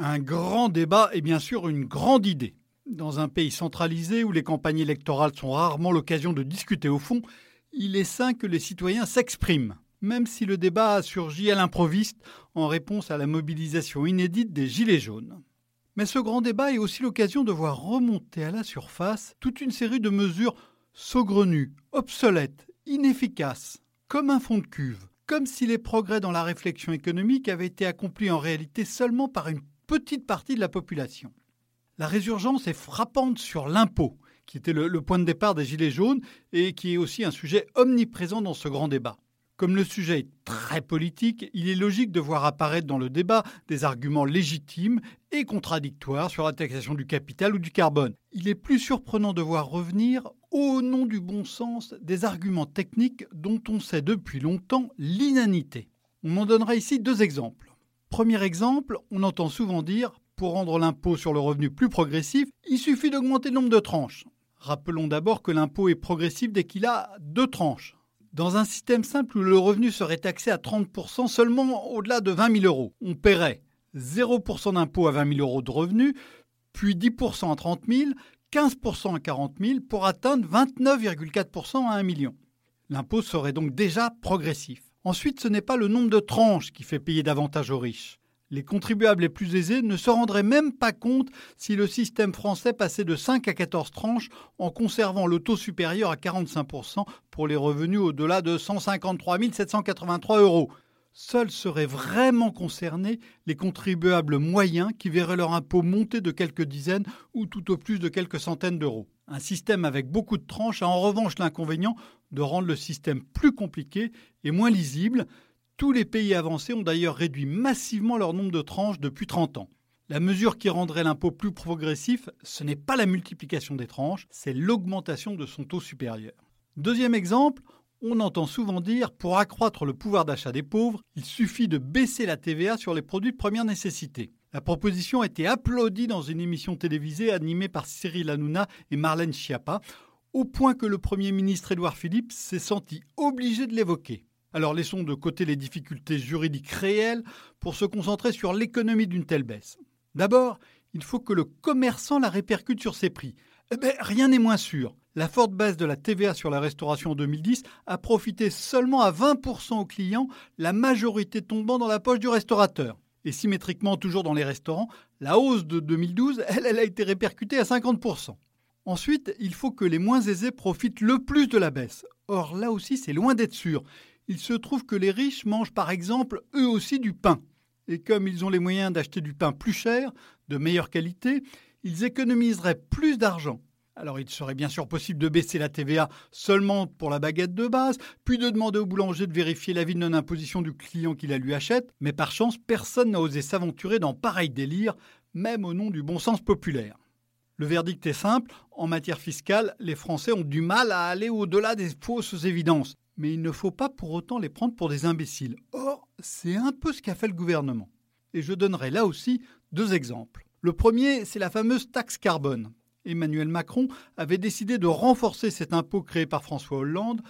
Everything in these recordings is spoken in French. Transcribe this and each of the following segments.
Un grand débat est bien sûr une grande idée. Dans un pays centralisé où les campagnes électorales sont rarement l'occasion de discuter au fond, il est sain que les citoyens s'expriment, même si le débat a surgi à l'improviste en réponse à la mobilisation inédite des Gilets jaunes. Mais ce grand débat est aussi l'occasion de voir remonter à la surface toute une série de mesures saugrenues, obsolètes, inefficaces, comme un fond de cuve, comme si les progrès dans la réflexion économique avaient été accomplis en réalité seulement par une petite partie de la population. La résurgence est frappante sur l'impôt, qui était le, point de départ des Gilets jaunes et qui est aussi un sujet omniprésent dans ce grand débat. Comme le sujet est très politique, il est logique de voir apparaître dans le débat des arguments légitimes et contradictoires sur la taxation du capital ou du carbone. Il est plus surprenant de voir revenir, au nom du bon sens, des arguments techniques dont on sait depuis longtemps l'inanité. On en donnera ici deux exemples. Premier exemple, on entend souvent dire pour rendre l'impôt sur le revenu plus progressif, il suffit d'augmenter le nombre de tranches. Rappelons d'abord que l'impôt est progressif dès qu'il a deux tranches. Dans un système simple où le revenu serait taxé à 30% seulement au-delà de 20 000 euros, on paierait 0% d'impôt à 20 000 euros de revenus, puis 10% à 30 000, 15% à 40 000 pour atteindre 29,4% à 1 million. L'impôt serait donc déjà progressif. Ensuite, ce n'est pas le nombre de tranches qui fait payer davantage aux riches. Les contribuables les plus aisés ne se rendraient même pas compte si le système français passait de 5 à 14 tranches en conservant le taux supérieur à 45% pour les revenus au-delà de 153 783 euros. Seuls seraient vraiment concernés les contribuables moyens qui verraient leur impôt monter de quelques dizaines ou tout au plus de quelques centaines d'euros. Un système avec beaucoup de tranches a en revanche l'inconvénient de rendre le système plus compliqué et moins lisible, tous les pays avancés ont d'ailleurs réduit massivement leur nombre de tranches depuis 30 ans. La mesure qui rendrait l'impôt plus progressif, ce n'est pas la multiplication des tranches, c'est l'augmentation de son taux supérieur. Deuxième exemple, on entend souvent dire pour accroître le pouvoir d'achat des pauvres, il suffit de baisser la TVA sur les produits de première nécessité. La proposition a été applaudie dans une émission télévisée animée par Cyril Hanouna et Marlène Schiappa, au point que le Premier ministre Édouard Philippe s'est senti obligé de l'évoquer. Alors laissons de côté les difficultés juridiques réelles pour se concentrer sur l'économie d'une telle baisse. D'abord, il faut que le commerçant la répercute sur ses prix. Eh bien, rien n'est moins sûr. La forte baisse de la TVA sur la restauration en 2010 a profité seulement à 20% aux clients, la majorité tombant dans la poche du restaurateur. Et symétriquement, toujours dans les restaurants, la hausse de 2012, elle, elle a été répercutée à 50%. Ensuite, il faut que les moins aisés profitent le plus de la baisse. Or, là aussi, c'est loin d'être sûr il se trouve que les riches mangent par exemple eux aussi du pain. Et comme ils ont les moyens d'acheter du pain plus cher, de meilleure qualité, ils économiseraient plus d'argent. Alors il serait bien sûr possible de baisser la TVA seulement pour la baguette de base, puis de demander au boulanger de vérifier l'avis de non-imposition du client qui la lui achète, mais par chance personne n'a osé s'aventurer dans pareil délire, même au nom du bon sens populaire. Le verdict est simple, en matière fiscale, les Français ont du mal à aller au-delà des fausses évidences mais il ne faut pas pour autant les prendre pour des imbéciles. Or, c'est un peu ce qu'a fait le gouvernement. Et je donnerai là aussi deux exemples. Le premier, c'est la fameuse taxe carbone. Emmanuel Macron avait décidé de renforcer cet impôt créé par François Hollande,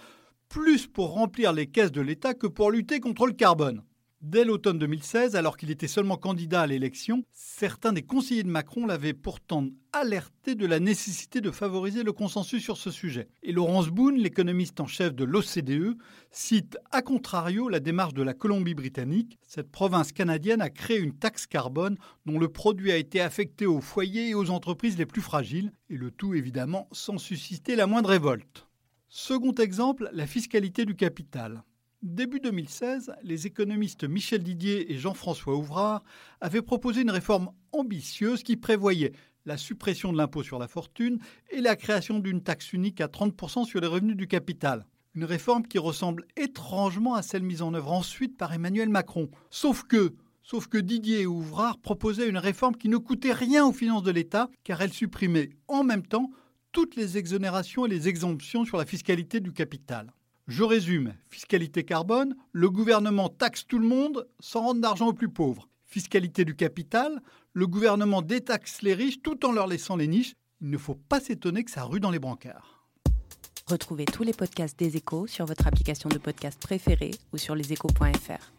plus pour remplir les caisses de l'État que pour lutter contre le carbone. Dès l'automne 2016, alors qu'il était seulement candidat à l'élection, certains des conseillers de Macron l'avaient pourtant alerté de la nécessité de favoriser le consensus sur ce sujet. Et Laurence Boone, l'économiste en chef de l'OCDE, cite à contrario la démarche de la Colombie-Britannique. Cette province canadienne a créé une taxe carbone dont le produit a été affecté aux foyers et aux entreprises les plus fragiles, et le tout évidemment sans susciter la moindre révolte. Second exemple, la fiscalité du capital. Début 2016, les économistes Michel Didier et Jean-François Ouvrard avaient proposé une réforme ambitieuse qui prévoyait la suppression de l'impôt sur la fortune et la création d'une taxe unique à 30% sur les revenus du capital. Une réforme qui ressemble étrangement à celle mise en œuvre ensuite par Emmanuel Macron. Sauf que, sauf que Didier et Ouvrard proposaient une réforme qui ne coûtait rien aux finances de l'État car elle supprimait en même temps toutes les exonérations et les exemptions sur la fiscalité du capital. Je résume, fiscalité carbone, le gouvernement taxe tout le monde sans rendre d'argent aux plus pauvres. Fiscalité du capital, le gouvernement détaxe les riches tout en leur laissant les niches. Il ne faut pas s'étonner que ça rue dans les brancards. Retrouvez tous les podcasts des échos sur votre application de podcast préférée ou sur leséchos.fr.